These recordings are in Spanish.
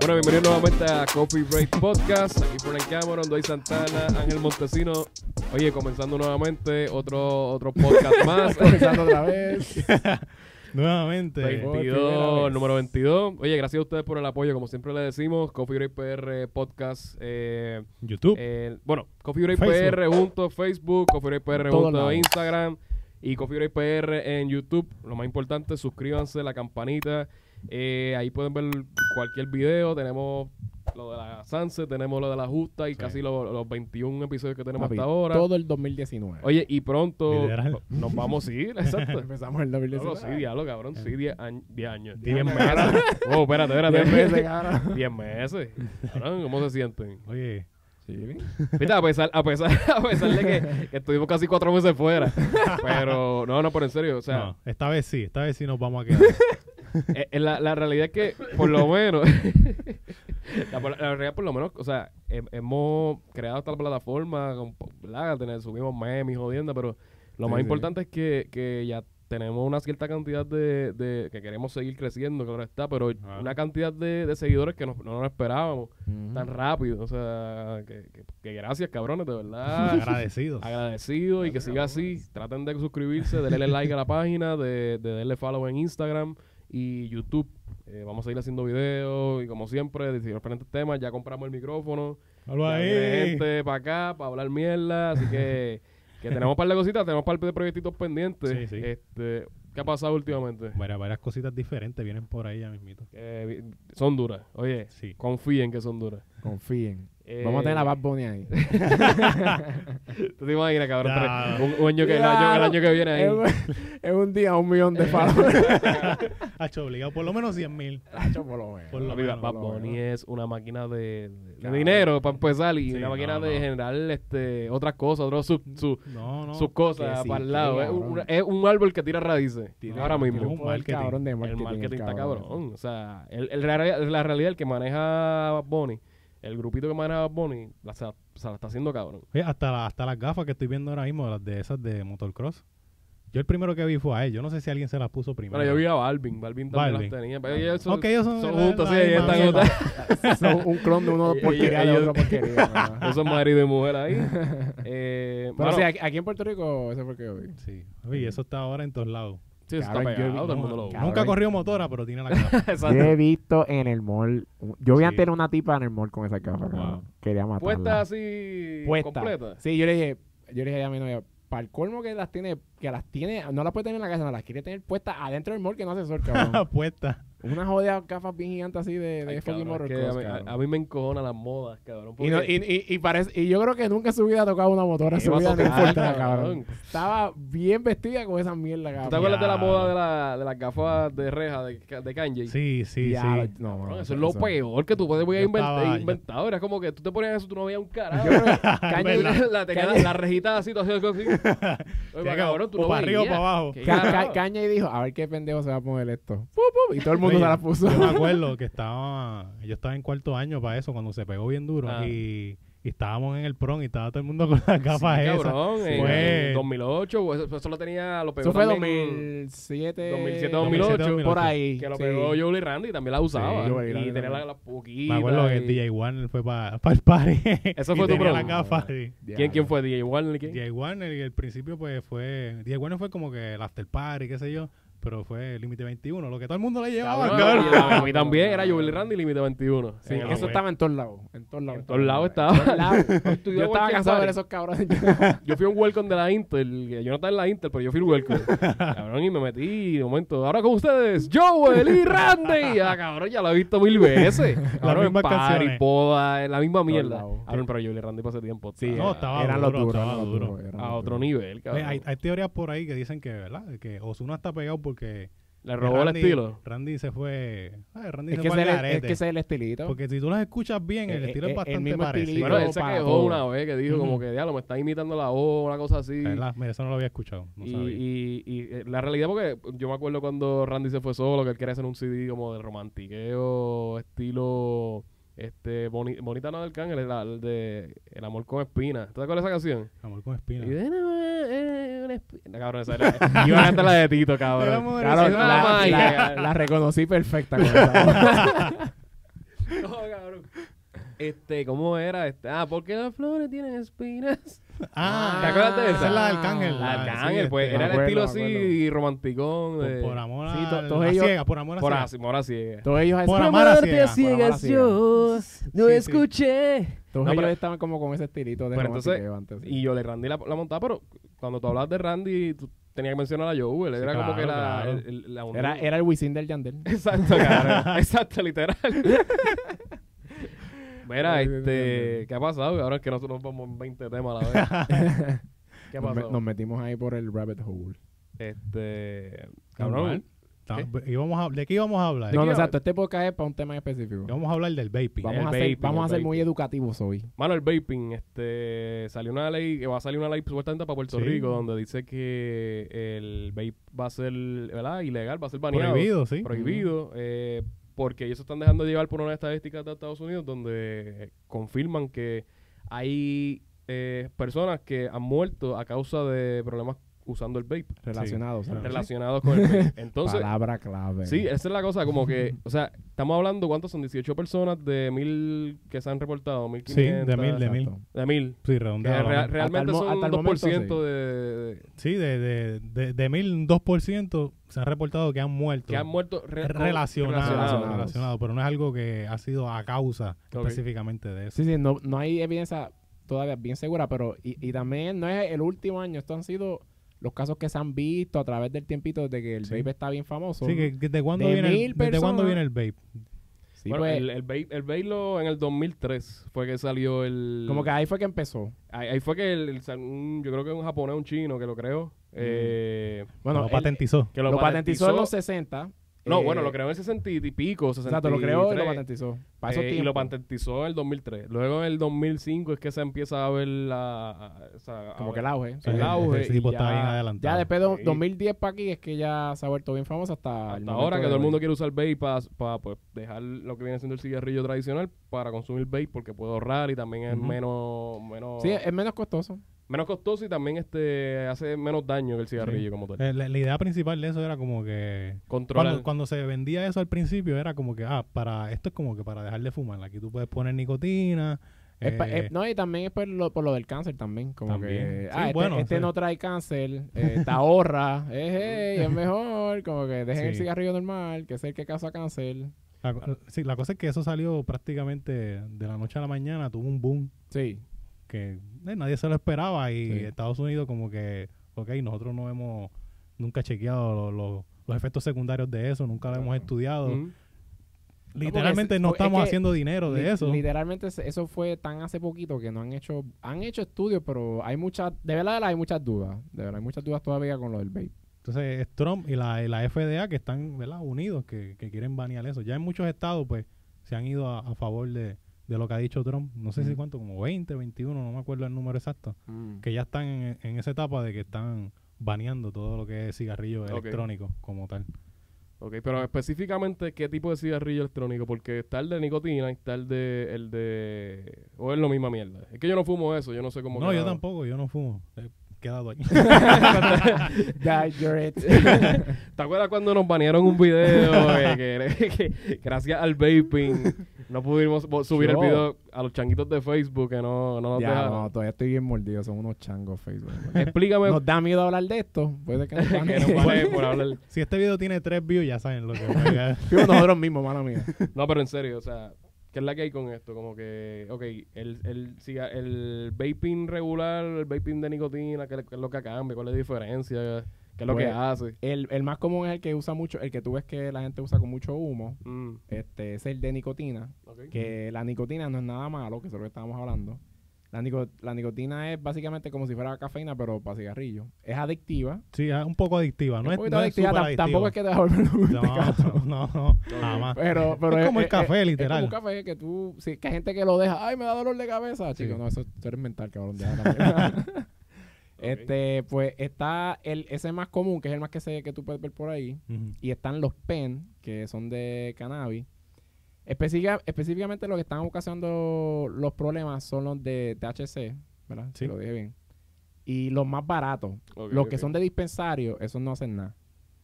Bueno, bienvenidos nuevamente a Coffee Break Podcast. Aquí Frank Cameron, Doy Santana, Ángel Montesino. Oye, comenzando nuevamente otro, otro podcast más. Comenzando otra vez. Nuevamente. primera 22, vez. número 22. Oye, gracias a ustedes por el apoyo. Como siempre le decimos, Coffee Break PR Podcast. eh, YouTube. eh, bueno, Coffee Break Facebook. PR junto Facebook, Coffee Break PR junto. Instagram y Coffee Break PR en YouTube. Lo más importante, suscríbanse, la campanita. Eh, ahí pueden ver cualquier video. Tenemos lo de la Sunset, tenemos lo de la Justa y Sí. casi lo- los 21 episodios que tenemos Papi, hasta ahora. Todo el 2019. Oye, y pronto Literal. nos vamos a ir, exacto. Empezamos el No, 2019. sí, diablo, cabrón. Sí, 10 años. 10 años. 10 meses. Oh, espérate, espérate. 10 meses, cabrón. 10 meses. Cabrón, ¿cómo se sienten? Oye, Sí, Viste, a pesar, a pesar, a pesar de que, que estuvimos casi cuatro meses fuera. Pero, no, no, pero en serio, o sea, no, esta vez sí, esta vez sí nos vamos a quedar. eh, eh, la, la realidad es que, por lo menos, la, la realidad, por lo menos, o sea, hem- hemos creado esta plataforma, con, ¿verdad? Tener- subimos memes jodiendo, pero lo Sí, más sí. importante es que, que ya tenemos una cierta cantidad de, de que queremos seguir creciendo, que ahora está, pero Ah. una cantidad de, de seguidores que no, no nos esperábamos tan rápido. O sea, que, que- que gracias, cabrones, de verdad. Agradecidos. agradecido y que siga así. Traten de suscribirse, de darle like a la página, de, de darle follow en Instagram y YouTube. Eh, vamos a seguir haciendo videos y como siempre, de diferentes temas. Ya compramos el micrófono. Hablo ahí. gente para acá, para hablar mierda. Así que, que tenemos un par de cositas, tenemos un par de proyectitos pendientes. Sí, sí. Este, ¿Qué ha pasado últimamente? Varias, varias cositas diferentes vienen por ahí ya mismito. Eh, son duras. Oye, Sí. confíen que son duras. Confíen. Eh, Vamos a tener a Bad Bunny ahí. ¿Tú te imaginas, cabrón? Ya. Un, un año que, el, año, el año que viene ahí. Es un- Es un día un millón de followers. Hacho, obligado por lo menos 100 mil. Tacho, por lo menos. Por lo menos, Bad por lo Bunny menos. es una máquina de, dinero para empezar y Sí, una máquina no, de no. generar este, otras cosas, otros sus, su- No, no. sus cosas sí, para el lado. Es un, es un árbol que tira raíces. Tiene- ahora mismo. un Poder marketing. cabrón de el marketing. está cabrón. cabrón. O sea, el, la realidad, el que maneja Bad Bunny, el grupito que maneja a Bad Bunny, la, se, la- se la está haciendo cabrón. Oye, hasta, la- hasta las gafas que estoy viendo ahora mismo, las de esas de motocross. Yo el primero que vi fue a él. Yo no sé si alguien se las puso primero. Bueno, yo vi a Balvin. Balvin también Balvin. las tenía. Pero ellos son, Ok, ellos son, juntos, sí, ellos están. Son un clon de uno porquería de otro porquería. Ellos son marido y mujer ahí. Eh, Pero mano, sí, aquí, aquí en Puerto Rico, ese fue el que yo vi. Sí. Oye, eso está ahora en todos lados. Sí, eso está cabrón, yo pegado, vi- todo el mundo lo Cabrón. Nunca corrió motora, pero tiene la. Exacto. Yo he visto en el mall. Yo vi Sí. antes una tipa en el mall con esa. Wow. cabrón. Quería matarla. Puesta así Puesta. completa. Sí, yo le dije, yo le dije a mi novia, para el colmo que las tiene, que las tiene, no las puede tener en la casa, no las quiere tener puestas adentro del mall que no hace sol, cabrón. Apuesta. Una jodida gafas bien gigantes así de, de Ay, fucking cabrón, es que motocross, a, mí, cabrón. a- a mí me encojona las modas, cabrón. y, no- y, y, y parece, y yo creo que nunca en su vida ha tocado una motora en su vida, tocar, cabrón. Estaba bien vestida con esa mierda, ¿Tú cabrón. te acuerdas de la moda de, la, de las gafas de reja de, de Kanye? Sí, sí, Ya, sí. No, Cabrón, eso es lo peor que tú puedes haber Yo estaba- invent- yo- inventado. Era como que tú te ponías eso, tú no veías un carajo. Kanye, la, tenía Kanye- la rejita así, todo así. Oye, cabrón, tú o no para arriba o para abajo. Kanye dijo, a ver qué pendejo se va a poner esto. Y todo el mundo Se la puso. Yo me acuerdo que estaba, yo estaba en cuarto año para eso, cuando se pegó bien duro. Ah. Y, y estábamos en el prom y estaba todo el mundo con las gafas Sí, esas. cabrón, Fue- en 2008, pues, eso, eso lo tenía, lo pegó Eso fue también 2007, 2007, 2008, por ahí. Que lo sí. pegó Jolie Randy, también la usaba. Sí, y tenía la, también. la poquita. Me acuerdo que y- DJ Warner fue para el party. Eso y fue tu tenía prom. las gafas. sí. ¿Quién, ¿Quién fue? ¿DJ Warner? ¿Quién? DJ Warner y al principio pues fue... DJ Warner fue como que el after party, qué sé yo. Pero fue Límite 21, lo que todo el mundo le llevaba, Cabrón, cabrón. y a mí también era Jolie Randy y Límite 21. Sí, eso güey. estaba en todos lados. En todos lados. En todos lados En estaba. todos lados. Estudió Yo estaba cansado de esos cabrones. Yo fui a un welcome de la Intel. Yo no estaba en la Intel, pero yo fui un welcome. cabrón, y me metí de momento. Ahora con ustedes, Joel y Randy. Ah, cabrón, ya lo he visto mil veces. Cabrón, en mismas party, canciones. boda, en la misma mierda. Cabrón, pero Joel y Randy pasé tiempo. Sí, No, estaba eran duro, los duros. duro. eran A otro nivel, cabrón. hay, hay teorías por ahí que dicen que, ¿verdad? Que Ozuna está pegado porque... Le robó el Randy- estilo. Randy se fue... ay, Randy Es se que, fue al es, que ese es el estilito. Porque si tú las escuchas bien, el Eh, estilo eh, es el bastante mismo parecido. Bueno, él se quejó todo. una vez que dijo como que, diablo, me está imitando la voz, una cosa así. ¿Verdad? Mira, eso no lo había escuchado. No y, sabía. y, y, eh, la realidad, porque yo me acuerdo cuando Randy se fue solo, que él quería hacer un CD como de romantiqueo, estilo este boni- Bonita no del Cángel, el, el de El amor con espina. ¿Tú te acuerdas de esa canción? Amor con espina. Y de, "No, eh, una espina". Cabrón, esa era, iba a cantar la de Tito, El cabrón. amor Claro, es la, la- la reconocí perfecta con esa. No, Este, ¿cómo era? Este, ah, porque las flores tienen espinas. Ah, ¿Te acuerdas de esa? Esa es la de Arcángel. La la- Arcángel, sí, pues este, era el estilo acuerdo, así romanticón. por, De, por amor a, Sí, to- a todos la ellos- ciega, por amor a por ciega. así, por así. Todos ellos, Por amar a amarte ciegas. A yo no Sí, escuché. todos No, ellos pero- estaban como con ese estilito de Pero entonces, antes. Y yo le Randy la, la montaba, pero cuando tú hablabas de Randy, tú tenías que mencionar a Joel. Era como claro, que la, claro. el- el- la Era, era el Wisin del Yandel. Exacto, cara. Exacto, literal. Mira, Ay, este, ¿qué ha pasado? Ahora es que nosotros vamos en 20 temas a la vez. ¿Qué ha Nos, pasado? nos metimos ahí por el rabbit hole. Este, cabrón. Íbamos a- ¿De qué íbamos a hablar? No, exacto. Este podcast es para un tema en específico. Vamos a hablar del vaping. Vamos, El a ser, vaping, vamos a ser vaping. muy educativos hoy. Mano, el vaping, este, salió una ley, va a salir una ley supuestamente para Puerto Sí. Rico, donde dice que el vape va a ser, ¿verdad? Ilegal, va a ser baneado. Prohibido, sí. Prohibido, eh, porque ellos se están dejando llevar por unas estadísticas de Estados Unidos donde confirman que hay eh, personas que han muerto a causa de problemas usando el vape, Relacionados. ¿sabes? relacionados con el vape. Entonces, Palabra clave. Sí, esa es la cosa, como que, o sea, estamos hablando, ¿cuántos son? 18 personas de mil que se han reportado, 1500. Sí, de mil, de mil. De mil. Sí, redondeado. realmente son hasta el 2% momento, de, de- Sí, de, de, de, de mil, 2% se han reportado que han muerto. que han muerto re- relacionados, relacionados. relacionado, pero no es algo que ha sido a causa Ok. específicamente de eso. Sí, sí, no, no hay evidencia todavía bien segura, pero y, y también no es el último año, estos han sido los casos que se han visto a través del tiempito desde que el Sí. vape está bien famoso. Sí, que, que ¿de cuándo de viene, el, ¿desde cuándo personas. viene el vape? Sí, bueno, pues, el, el, vape, el vape lo- en el 2003 fue que salió el... como que ahí fue que empezó. Ahí, ahí fue que el, el- un- yo creo que un japonés, un chino que lo creó. eh, Bueno, lo patentizó. que lo, patentizó en los 60. No, eh, bueno, lo creó en el 60 y pico, 63. Exacto, lo creó y lo patentizó. Eh, y lo patentizó en el 2003. Luego en el 2005 es que se empieza a ver la... o sea, como que el auge. el auge Ese tipo y está ya- bien adelantado. Ya después de Sí. 2010 para aquí es que ya se ha vuelto bien famoso hasta, Hasta ahora que todo el mundo quiere usar vape para pues, dejar lo que viene siendo el cigarrillo tradicional para consumir vape porque puede ahorrar y también es menos menos Sí, es menos costoso. menos costoso y también este hace menos daño que el cigarrillo Sí. como tal. Eh, La, la idea principal de eso era como que Controlar. cuando, cuando se vendía eso al principio era como que ah para esto es como que para dejar de fumar aquí tú puedes poner nicotina pa- eh, no, y también es por lo, por lo del cáncer también. Como También. que, Sí, ah, este, bueno, este sí. no trae cáncer, eh, te ahorra, eh, hey, es mejor, como que dejen el cigarrillo normal, que es el que causa cáncer. la, sí, la cosa es que eso salió prácticamente de la noche a la mañana tuvo un boom Sí, que eh, nadie se lo esperaba y. Estados Unidos como que ok nosotros no hemos nunca chequeado lo- lo- los efectos secundarios de eso nunca lo hemos estudiado literalmente es- no es estamos que haciendo dinero de Li- eso Literalmente eso fue tan hace poquito que no han hecho, han hecho estudios, pero hay muchas, de verdad hay muchas dudas, de verdad hay muchas dudas todavía con lo del vape. Entonces es Trump y la, y la FDA que están ¿verdad? unidos, que, que quieren banear eso. Ya en muchos estados pues se han ido a, a favor de, de lo que ha dicho Trump. No sé si cuánto, como 20, 21, no me acuerdo el número exacto. Mm. Que ya están en, en esa etapa de que están baneando todo lo que es cigarrillo electrónico como tal. Ok, pero específicamente qué tipo de cigarrillo electrónico, porque está el de nicotina y está el de el de o es lo misma mierda. Es que yo no fumo eso, yo no sé cómo No, yo tampoco, yo no fumo. He quedado ahí. ¿Te acuerdas cuando nos banearon un video eh, que, que gracias al vaping no pudimos subir Yo. el video a los changuitos de Facebook que no, no nos ya, dejaron? no, todavía estoy bien mordido, son unos changos Facebook. Explícame Nos da miedo hablar de esto, puede que baneen por hablar. si este video tiene tres views, ya saben lo que va a nosotros mismos, mala mía. No, pero en serio, o sea, ¿qué es la que hay con esto? Como que, ok, el, el, siga- el vaping regular, el vaping de nicotina, ¿qué, qué es lo que cambia? ¿Cuál es la diferencia? ¿Qué es lo que Pues, hace? El, el más común es el que usa mucho, el que tú ves que la gente usa con mucho humo, Mm, este es el de nicotina, ok. que la nicotina no es nada malo, que es lo que estábamos hablando. La, nico- la nicotina es básicamente como si fuera cafeína, pero para cigarrillo. Es adictiva. Sí, es un poco adictiva. No es, poquito no es adictiva, adictiva. tampoco es que te va a volver un No, no, no, jamás. Pero, pero Es como el café, literal. Es como un café que tú, sí, que hay gente que lo deja, ay, me da dolor de cabeza, Sí. chico, no, eso tú eres mental, cabrón, Este, pues está el, ese más común, que es el más que se, que tú puedes ver por ahí, y están los pen, que son de cannabis. Específica- específicamente lo que están ocasionando los problemas son los de THC, ¿verdad? Si lo dije bien. Y los más baratos, los que son de dispensario, esos no hacen nada.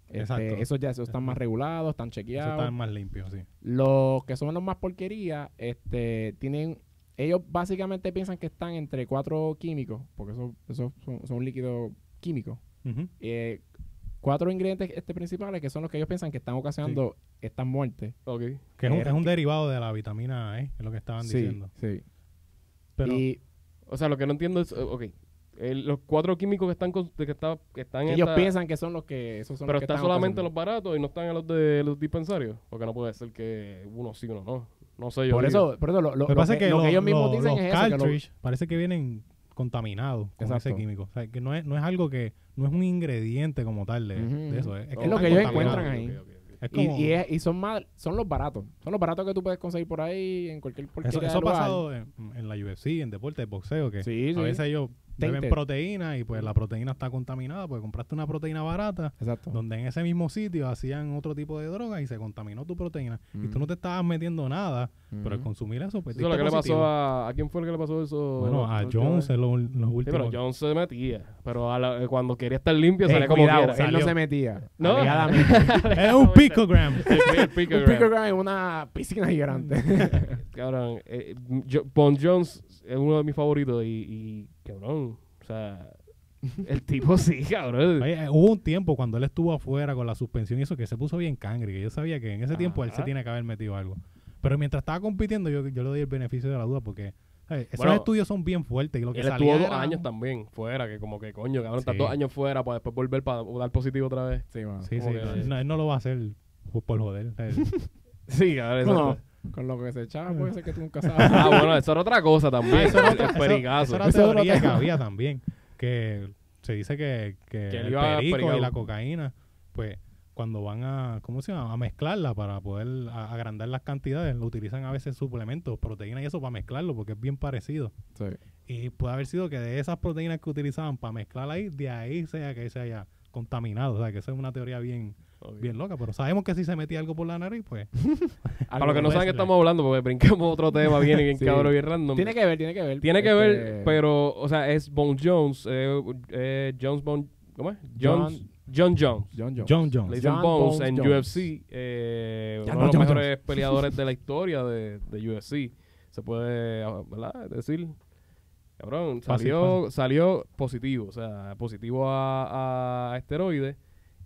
Este, Exacto. esos ya esos están más regulados, están chequeados. está más limpio, sí. Los que son los más porquería, este, tienen ellos básicamente piensan que están entre cuatro químicos, porque esos eso son, son líquidos químicos. Ujú. Eh, cuatro ingredientes este, principales que son los que ellos piensan que están ocasionando estas muertes. Que es un, Eh, es un derivado de la vitamina E, es lo que estaban Sí, diciendo. sí. Pero y O sea, lo que no entiendo es, eh, ok, el- los cuatro químicos que están, con- que está, que están en ellos esta- piensan que son los que esos son pero los que están están solamente en los baratos y no están en los de los dispensarios. Porque no puede ser que uno sí, uno no. No sé yo. Por digo. eso, por eso lo, lo- lo que pasa que, es que, lo que los- ellos mismos dicen los es eso, que lo- cartridge parece que vienen contaminados con ese Exacto. químico. O sea, que no es, no es algo que, no es un ingrediente como tal de, eso. Es, Es que lo que ellos encuentran ahí. Es y, como- y, es- y son más, son los baratos. Son los baratos que tú puedes conseguir por ahí en cualquier Eso, eso ha pasado en, en la UFC, en deporte de boxeo, que Sí, a sí. veces ellos beben proteína y pues la proteína está contaminada porque compraste una proteína barata Exacto. donde en ese mismo sitio hacían otro tipo de droga y se contaminó tu proteína. Y tú Mm. no te estabas metiendo nada, pero al consumir eso, pues Eso es lo que le pasó a... ¿A quién fue el que le pasó eso? Bueno, a Jones en los, los Sí, últimos... pero Jones se metía. Pero a la- eh, cuando quería estar limpio, Ey, salía como cuidado, quiera. él no se metía. No. Es un picogram. El, el picogram. Un picogram en una piscina gigante. Cabrón, eh, yo- Bon Jones es uno de mis favoritos y, y cabrón, o sea, el tipo sí, cabrón. Oye, eh, hubo un tiempo cuando él estuvo afuera con la suspensión y eso que se puso bien cangre, que yo sabía que en ese tiempo él se tiene que haber metido algo. Pero mientras estaba compitiendo, yo, yo le doy el beneficio de la duda porque ¿sabes? esos Bueno, estudios son bien fuertes. Y lo que Él salía estuvo dos era- años también fuera, que como que coño, cabrón, está Sí. dos años fuera para después volver para dar positivo otra vez. sí. Sí, sí, que- no, él no, lo va a hacer por, por joder. Sí, cabrón. Bueno. Con lo que se echaba puede ser que tú nunca sabes. Ah, bueno, eso era otra cosa también. eso era el otra- eso- pericazo. Eso era teoría otra- que había también. Que se dice que, que, Que el perico pericado. y la cocaína, pues cuando van a, ¿cómo se llama? A mezclarla para poder a- agrandar las cantidades, lo utilizan a veces suplementos, proteínas y eso para mezclarlo porque es bien parecido. Sí. Y puede haber sido que de esas proteínas que utilizaban para mezclar ahí, de ahí sea que se haya contaminado. O sea, que esa es una teoría bien, Bien loca. Pero sabemos que si se metía algo por la nariz, pues... Para los que no saben que estamos hablando, porque brincamos otro tema bien, bien Sí. cabrón, bien random. Tiene que ver, tiene que ver. Tiene que Este, ver, pero, o sea, es Bon Jones, eh, eh, Jones Bon, ¿cómo es? Jones, John Jones. John Jones. John Le Jones. dicen John Bones Bones en Jones. UFC, eh, uno no, de los John mejores peleadores de la historia de, de UFC. Se puede, ah, ¿verdad? Decir, cabrón, Fácil, salió, salió positivo, o sea, positivo a, a esteroides.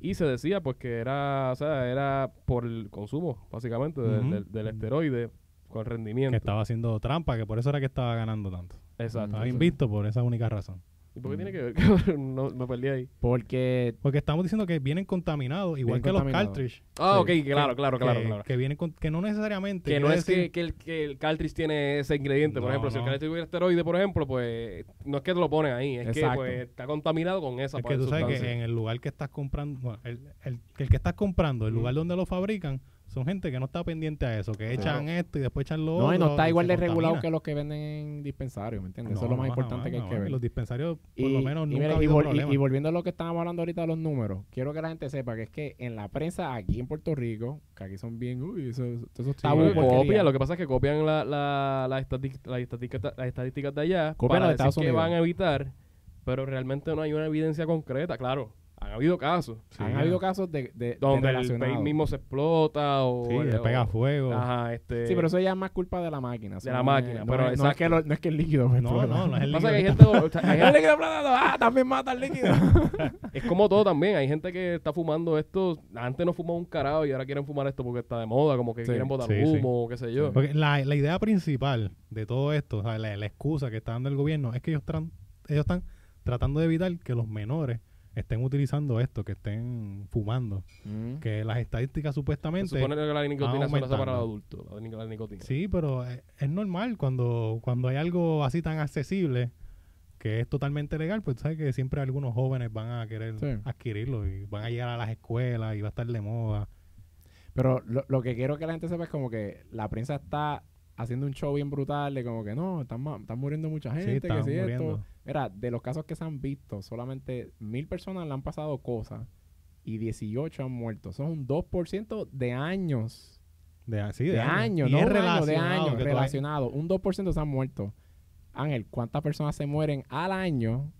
Y se decía pues que era, o sea, era por el consumo, básicamente, del- Ujú. del, del esteroide con rendimiento. Que estaba haciendo trampa, que por eso era que estaba ganando tanto. Exacto. Estaba sí. invicto por esa única razón. ¿Y por qué tiene que ver? no, me perdí ahí. Porque Porque estamos diciendo que vienen contaminados, igual que los cartridge. Ah, ok, claro, claro, claro, que, claro. que vienen con, que no necesariamente. Que no es que, decir- que el, que el cartridge tiene ese ingrediente. Por No, ejemplo, si el cartridge tuviera esteroide, por ejemplo, pues no es que te lo ponen ahí, es que pues, está contaminado con esa Es que tú sabes que en el lugar que estás comprando, bueno, el, el, el que estás comprando, el Ujú. lugar donde lo fabrican, son gente que no está pendiente a eso, que echan esto y después echan lo otro. no, y no está igual de regulado que los que venden en dispensarios, ¿me entiendes? Eso es lo más no, importante que hay que ver. Los dispensarios, por Y, lo menos, y nunca mira, ha y, habido vol- y- problema. y volviendo a lo que estábamos hablando ahorita de los números, quiero que la gente sepa que es que en la prensa aquí en Puerto Rico, que aquí son bien, uy, eso, eso está Sí, copian, lo que pasa es que copian la, la, la estadis- la estadística- las estadísticas de allá Copian para las de decir Estados que Unidos. van a evitar, pero realmente no hay una evidencia concreta. Claro, han habido casos Sí, Han habido casos de, de, de donde el relacionados. país mismo se explota o... Sí, o- le pega fuego. Ajá, este... Sí, pero eso ya es más culpa de la máquina. De la máquina, pero no, es, no, es exacto. que lo- no es que el líquido el No, no, no es el Pasa que hay líquido. gente, o sea, hay El líquido ah, también mata el líquido. Es como todo también. Hay gente que está fumando esto. Antes no fumaba un carajo y ahora quieren fumar esto porque está de moda. Como que Sí, quieren botar sí, sí. humo, qué sé yo. Porque la, la idea principal de todo esto, o sea, la, la excusa que está dando el gobierno, es que ellos, ellos están tratando de evitar que los menores estén utilizando esto, que estén fumando. Que las estadísticas Se supuestamente... supone que la nicotina solo para los adultos. La, nic- la nicotina. Sí, pero es, es normal cuando, cuando hay algo así tan accesible que es totalmente legal, pues sabes que siempre algunos jóvenes van a querer Sí. adquirirlo y van a llegar a las escuelas y va a estar de moda. Pero lo, lo que quiero que la gente sepa es como que la prensa está haciendo un show bien brutal de como que no, están, están muriendo mucha gente, que están si esto. Mira, de los casos que se han visto, solamente mil personas le han pasado cosas y 18 han muerto. Son un 2% de años. De, años, no año, de relacionado, años, relacionado. Un 2% se han muerto. Ángel, ¿cuántas personas se mueren al año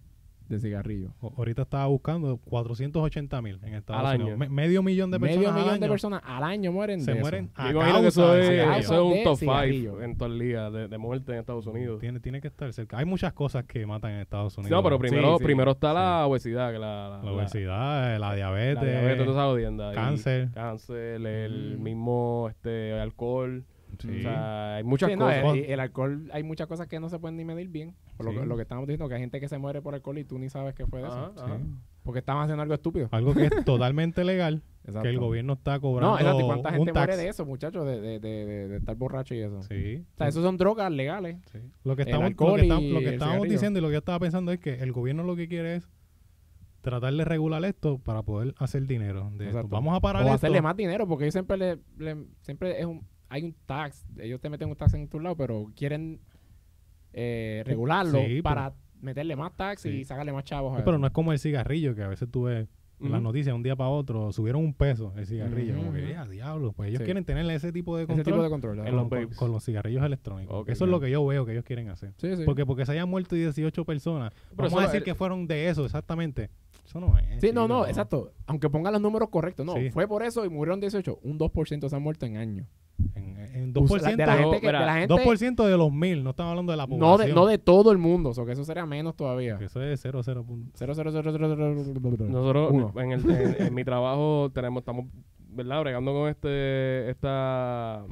de cigarrillos. Ahorita estaba buscando 480 mil en Estados Al Unidos. año. Me- medio millón de personas Medio al millón de año personas al año mueren se de eso. mueren a Yo imagino que causa eso es, eso es un De top cigarrillo. 5 en todo el día de, de muerte en Estados Unidos. Tiene, tiene que estar cerca. Hay muchas cosas que matan en Estados Unidos. No, pero primero, sí. primero está la obesidad, que la, La obesidad, la diabetes, la diabetes, toda esa jodienda. Y cáncer. Cáncer, el Mm. mismo este alcohol. Sí. O sea, hay muchas Sí, no, cosas. el, el alcohol, hay muchas cosas que no se pueden ni medir bien. Por lo, que, lo que estamos diciendo, que hay gente que se muere por alcohol y tú ni sabes qué fue de Ajá, eso. ajá. Sí. Porque estaban haciendo algo estúpido. Algo que es totalmente legal, Exacto. que el gobierno está cobrando No, exacto. ¿y ¿Cuánta un gente tax. muere de eso, muchachos? De, de, de, de, de estar borracho y eso. Sí. O sea, eso son drogas legales. Sí. Lo que El estamos, lo alcohol que, estamos- y lo que el estábamos diciendo y lo que yo estaba pensando es que el gobierno lo que quiere es tratar de regular esto para poder hacer dinero. De esto. Exacto. Vamos a parar O esto. hacerle más dinero, porque ellos siempre le, le- siempre es un, hay un tax. Ellos te meten un tax en tu lado, pero quieren eh, regularlo Sí, pero- para meterle más tax y sacarle más chavos. a pero no es como el cigarrillo, que a veces tú ves en las noticias un día para otro, subieron un peso el cigarrillo. Ujú, Como que, ya, diablo. Pues ellos Sí. quieren tener ese tipo de Ese control tipo de control. en ¿verdad? los con, los cigarrillos electrónicos. Eso es lo que yo veo que ellos quieren hacer. Porque porque se hayan muerto 18 personas. Pero vamos a decir el- que fueron de eso, exactamente. Eso no es. Sí, no, no, exacto. Aunque pongan los números correctos, no. Sí. Fue por eso y murieron 18. Un 2% se han muerto en años. En, en Usa- 2%, de la no, gente que, de mira, la gente 2% de los mil, no estamos hablando de la no, población. de, no de todo el mundo. O que eso sería menos todavía. Que Eso es 0, 0. 0, 0, 0, 0, 0, Nosotros en, el, en, en mi trabajo tenemos, estamos, ¿verdad? Bregando con este, esta,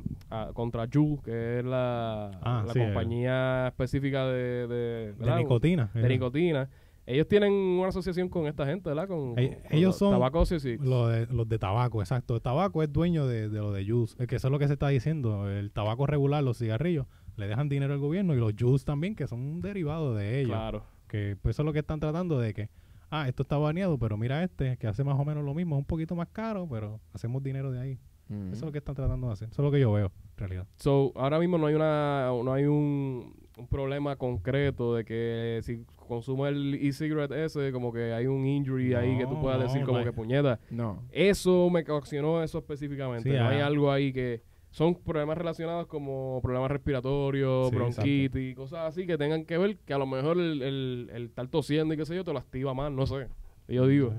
contra Ju, que es la, Ah, la sí, compañía específica de, de, nicotina. de nicotina. Ellos tienen una asociación con esta gente, ¿verdad? Con, Ell- con- ellos los son Tobacco Associates. Lo de, los de tabaco, exacto. El tabaco es dueño de, de lo de juice. Es que eso es lo que se está diciendo. El tabaco regular, los cigarrillos, le dejan dinero al gobierno y los juice también, que son un derivado de ellos. Claro. Que pues eso es lo que están tratando de que, ah, esto está baneado, pero mira este, que hace más o menos lo mismo, es un poquito más caro, pero hacemos dinero de ahí. Eso es lo que están tratando de hacer. Eso es lo que yo veo, en realidad. So, ahora mismo no hay una no hay un, un problema concreto de que si consume el e-cigarette ese, como que hay un injury ahí que tú puedas no, decir como que puñeta. No. Eso me ocasionó eso específicamente. Sí, no hay algo ahí que son problemas relacionados como problemas respiratorios, Sí, bronquitis, cosas así que tengan que ver que a lo mejor el, el, el estar tosiendo y qué sé yo te lo activa más, no sé. Yo digo.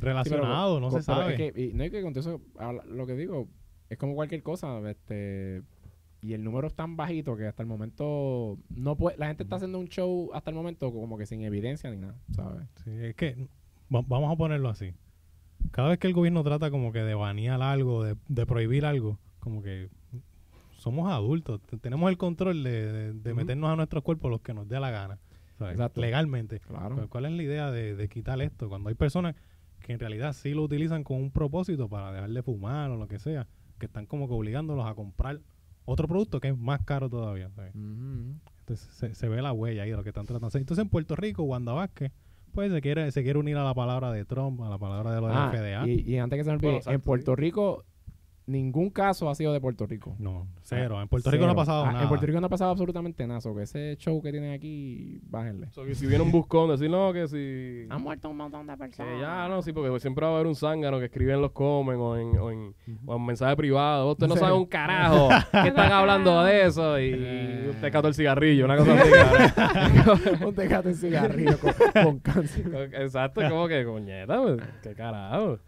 Relacionado, no se sabe. es que- y no hay que con eso, a lo que digo, es como cualquier cosa, este y el número es tan bajito que hasta el momento no puede, la gente está haciendo un show hasta el momento como que sin evidencia ni nada, ¿sabes? Sí, es que va- vamos a ponerlo así. Cada vez que el gobierno trata como que de banear algo, de, de prohibir algo, como que somos adultos, te- tenemos el control de, de- meternos a nuestros cuerpos los que nos dé la gana, ¿sabes? Legalmente. Claro. Pero ¿Cuál es la idea de, de quitar esto? Cuando hay personas que en realidad sí lo utilizan con un propósito para dejar de fumar o lo que sea, que están como que obligándolos a comprar otro producto que es más caro todavía. ¿sabes? Ujú. Entonces se, se ve la huella ahí de lo que están tratando. Entonces en Puerto Rico, Wanda Vázquez, pues se quiere, se quiere unir a la palabra de Trump, a la palabra de lo de Ah, FDA. y, y antes que se me olvide, en Puerto Rico ningún caso ha sido de Puerto Rico. No, cero. En Puerto Rico no ha pasado Ah, nada. En Puerto Rico no ha pasado absolutamente nada. So que ese show que tienen aquí, bájenle. So, que si viene un buscón, decir no, que si. Han muerto un montón de personas. Que ya, no, sí, porque siempre va a haber un zángano que escribe en los comments o en, o en, o en mensaje privado. Usted no ¿En sabe un carajo que están hablando de eso y usted cató el cigarrillo, una cosa así. un tecate en cigarrillo con, con cáncer. Exacto, como que coñeta, pues, qué carajo.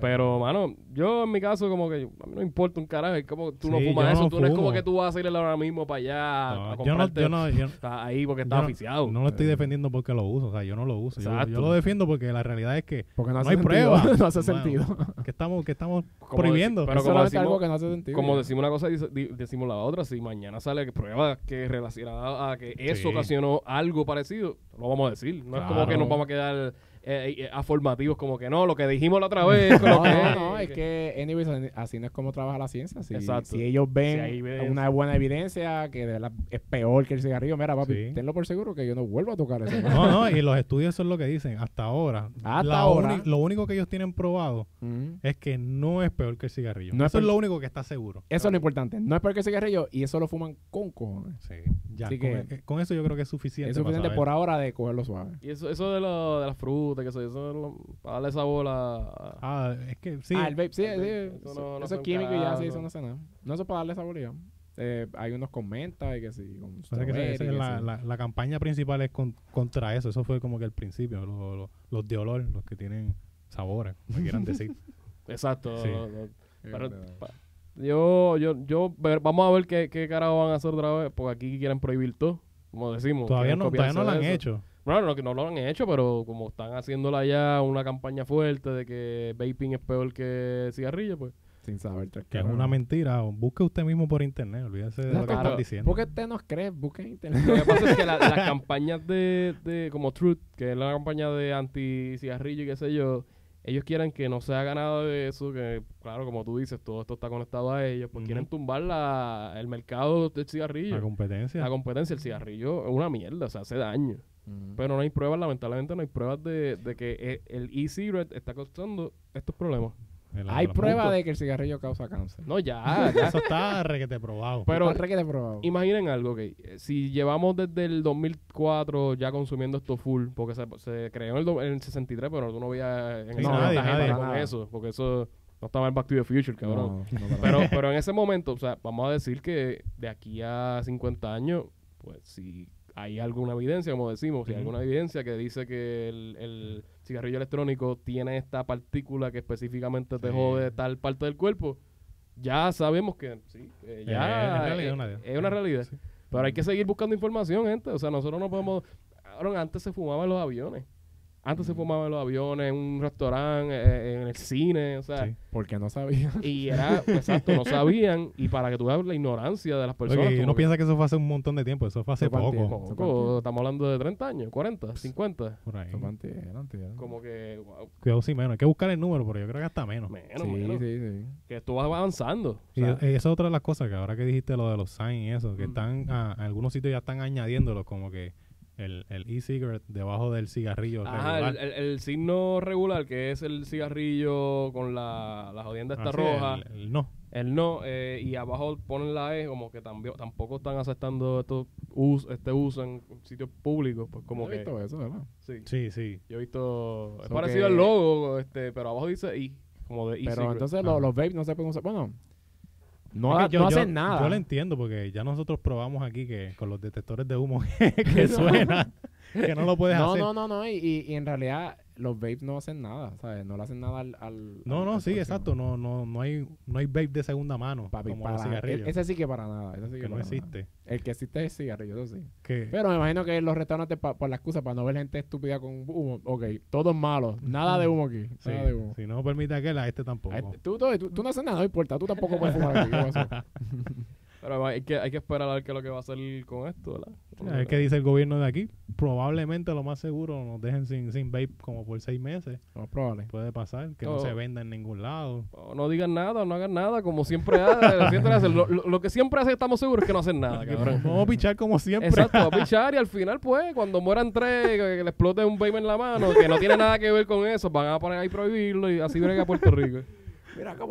Pero, mano, yo en mi caso, como que a mí no me importa un carajo. Es como tú no Sí, fumas yo eso. no tú no es como fumo. que tú vas a ir ahora mismo para allá No, a yo no, comprarte yo no, yo, ahí porque está yo no- oficiado. no lo estoy defendiendo porque lo uso. O sea, yo no lo uso. Yo, Exacto. yo lo defiendo porque la realidad es que, Porque no, hace hay sentido. prueba. no hace Bueno. sentido. que estamos, que estamos Como prohibiendo. deci- pero Es como solamente decimos, algo que no hace sentido. como decimos una cosa, dice- di- decimos la otra. Si mañana sale que prueba que relacionada a que eso Sí. ocasionó algo parecido, lo vamos a decir. No es como que nos vamos a quedar eh, eh, aformativos, como que no, lo que dijimos la otra vez. lo No, que no, no, es que, anyways, así no es como trabaja la ciencia. Si, Exacto. si ellos ven Si una buena evidencia que de verdad es peor que el cigarrillo, mira, papi, Sí. tenlo por seguro que yo no vuelvo a tocar eso. No, no, y los estudios son lo que dicen. Hasta ahora. Hasta la ahora. lo único que ellos tienen probado Ujú. es que no es peor que el cigarrillo. No es eso es lo único que está seguro. Eso es lo importante. No es peor que el cigarrillo y eso lo fuman con cojones. Sí, ya. Así con, que- eh, con eso yo creo que es suficiente. Es suficiente por ahora de cogerlo suave. Y eso, eso de, lo, de las frutas, que eso, eso es lo- para darle sabor a... a- Ah, es que sí. ah, el vape, sí, el sí, vape. Eso, Eso no- no eso son es químico y ya, sí, eso no hace nada. No eso para darle sabor ya. eh, hay unos con menta y que sí. Con O sea que esa- strawberry, esa es que la, sí. la- la campaña principal es con- contra eso. Eso fue como que el principio. lo- lo- los de olor, los que tienen sabores, como quieran decir. Exacto. Sí. Pero, pa- yo, yo, yo, ver- vamos a ver qué, qué carajo van a hacer otra vez, porque aquí quieren prohibir todo, como decimos. todavía no, todavía no lo han eso. hecho. Bueno, no, que no lo han hecho, pero como están haciéndola ya una campaña fuerte de que vaping es peor que cigarrillo, pues. Sin saber. tres Que es una mentira. Busque usted mismo por internet. Olvídese de lo que están diciendo. ¿Por qué usted nos cree? Busquen internet. Lo que pasa es que la- las campañas de, de, como Truth, que es la campaña de anti-cigarrillo y qué sé yo, ellos quieren que no se haga nada de eso, que claro, como tú dices, todo esto está conectado a ellos, pues quieren tumbar la, el mercado del cigarrillo. La competencia. La competencia, el cigarrillo es una mierda, o sea, hace daño. Mm. Pero no hay pruebas, lamentablemente no hay pruebas de, de que e- el e-cigarette está causando estos problemas. El- Hay los prueba puntos. de que el cigarrillo causa cáncer. No, ya, ya. Eso está requete probado. Pero ¿Para qué te he probado? imaginen algo, ok. eh, Si llevamos desde el 2004 ya consumiendo esto full, porque se, se creó en el, do- en el 63, pero tú no veías en Sí, nadie, con nada. eso, porque eso no estaba en Back to the Future, cabrón. No, no para Pero, pero en ese momento, o sea, vamos a decir que de aquí a 50 años, pues si hay alguna evidencia, como decimos, si hay alguna evidencia que dice que el, el cigarrillo electrónico tiene esta partícula que específicamente te Sí. jode tal parte del cuerpo, ya sabemos que sí, ya es realidad, es, una- es una realidad. Sí. Pero hay que seguir buscando información, gente. O sea, nosotros no podemos... Antes se fumaba en los aviones. Antes se fumaba en los aviones, en un restaurante, eh, en el cine, o sea... Sí. Porque no sabía. Y era, exacto, no sabían. Y para que tú veas la ignorancia de las personas. Oye, uno que- piensa que eso fue hace un montón de tiempo. Eso fue hace poco. Poco, estamos hablando de 30 años, 40, 50. Por ahí. Como que, wow, Cuidado sí menos. Hay que buscar el número, pero yo creo que hasta menos. menos, sí, menos. sí, sí. Que tú vas avanzando. O Y sea, eh, esa es otra de las cosas que ahora que dijiste lo de los signs y eso, que Mm. están, a, algunos sitios ya están añadiéndolo como que el, el e-cigarette debajo del cigarrillo Ajá, el, regular. el- el signo regular, que es el cigarrillo con la, la jodienda esta Ah, sí, roja. el- el no. El no, eh, y abajo ponen la E, como que también, tampoco están aceptando estos us- este uso en sitios públicos. Pues como Yo he visto eso, ¿verdad? Sí. Sí, sí. Yo he visto. Es So parecido que- al logo, este, pero abajo dice I, como de Pero e-cigarette. entonces Ah. lo- los vapes no se pueden usar. Bueno, no, yo- no yo- hacen nada. Yo lo entiendo porque ya nosotros probamos aquí que con los detectores de humo que, suena, que no lo puedes no, hacer. no, no, no. Y- y en realidad los vapes no hacen nada, ¿sabes? No le hacen nada al. al No, al- no, al sí, próximo. exacto. No, no, no hay, no hay vape de segunda mano Papi, como para- los cigarrillos. ese sí que para nada. Ese sí que, que no nada. existe. El que existe es el cigarrillo, eso sí. Que, Pero me imagino que los restaurantes, pa- por la excusa, para no ver gente estúpida con humo. Ok, todo es malo. Nada de humo aquí. sí, Nada de humo. si no permite aquel, a este tampoco. Ay, Tú, tú, tú- tú no haces nada, no importa. Tú tampoco puedes fumar aquí. Pero hay que, hay que esperar a ver qué es lo que va a hacer con esto, ¿verdad? A ver qué dice el gobierno de aquí. Probablemente lo más seguro nos dejen sin, sin vape como por seis meses. Lo más probable. Puede pasar, que no Oh. se venda en ningún lado. O no digan nada, no hagan nada, como siempre hacen. siempre hacen. Lo, lo- lo que siempre hacen, estamos seguros es que no hacen nada, cabrón. Vamos a pichar como siempre. Exacto, a pichar y al final, pues, cuando mueran tres, que, que le explote un baby en la mano, que no tiene nada que ver con eso, van a poner ahí prohibirlo y así brega Puerto Rico.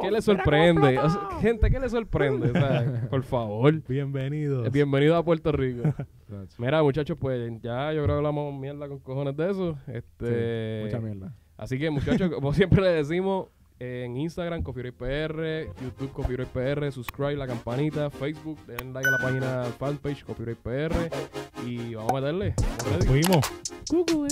¿Qué le sorprende? Gente, ¿qué le sorprende? Por favor. Bienvenido. Eh, bienvenido a Puerto Rico. Mira, muchachos, pues ya yo creo que hablamos mierda con cojones de eso. Este, mucha mierda. Así que, muchachos, como siempre le decimos, en Instagram, CopyrightPR, YouTube, CopyrightPR, subscribe, la campanita, Facebook, den like a la página fanpage, CopyrightPR. Y vamos a meterle. Fuimos. Google.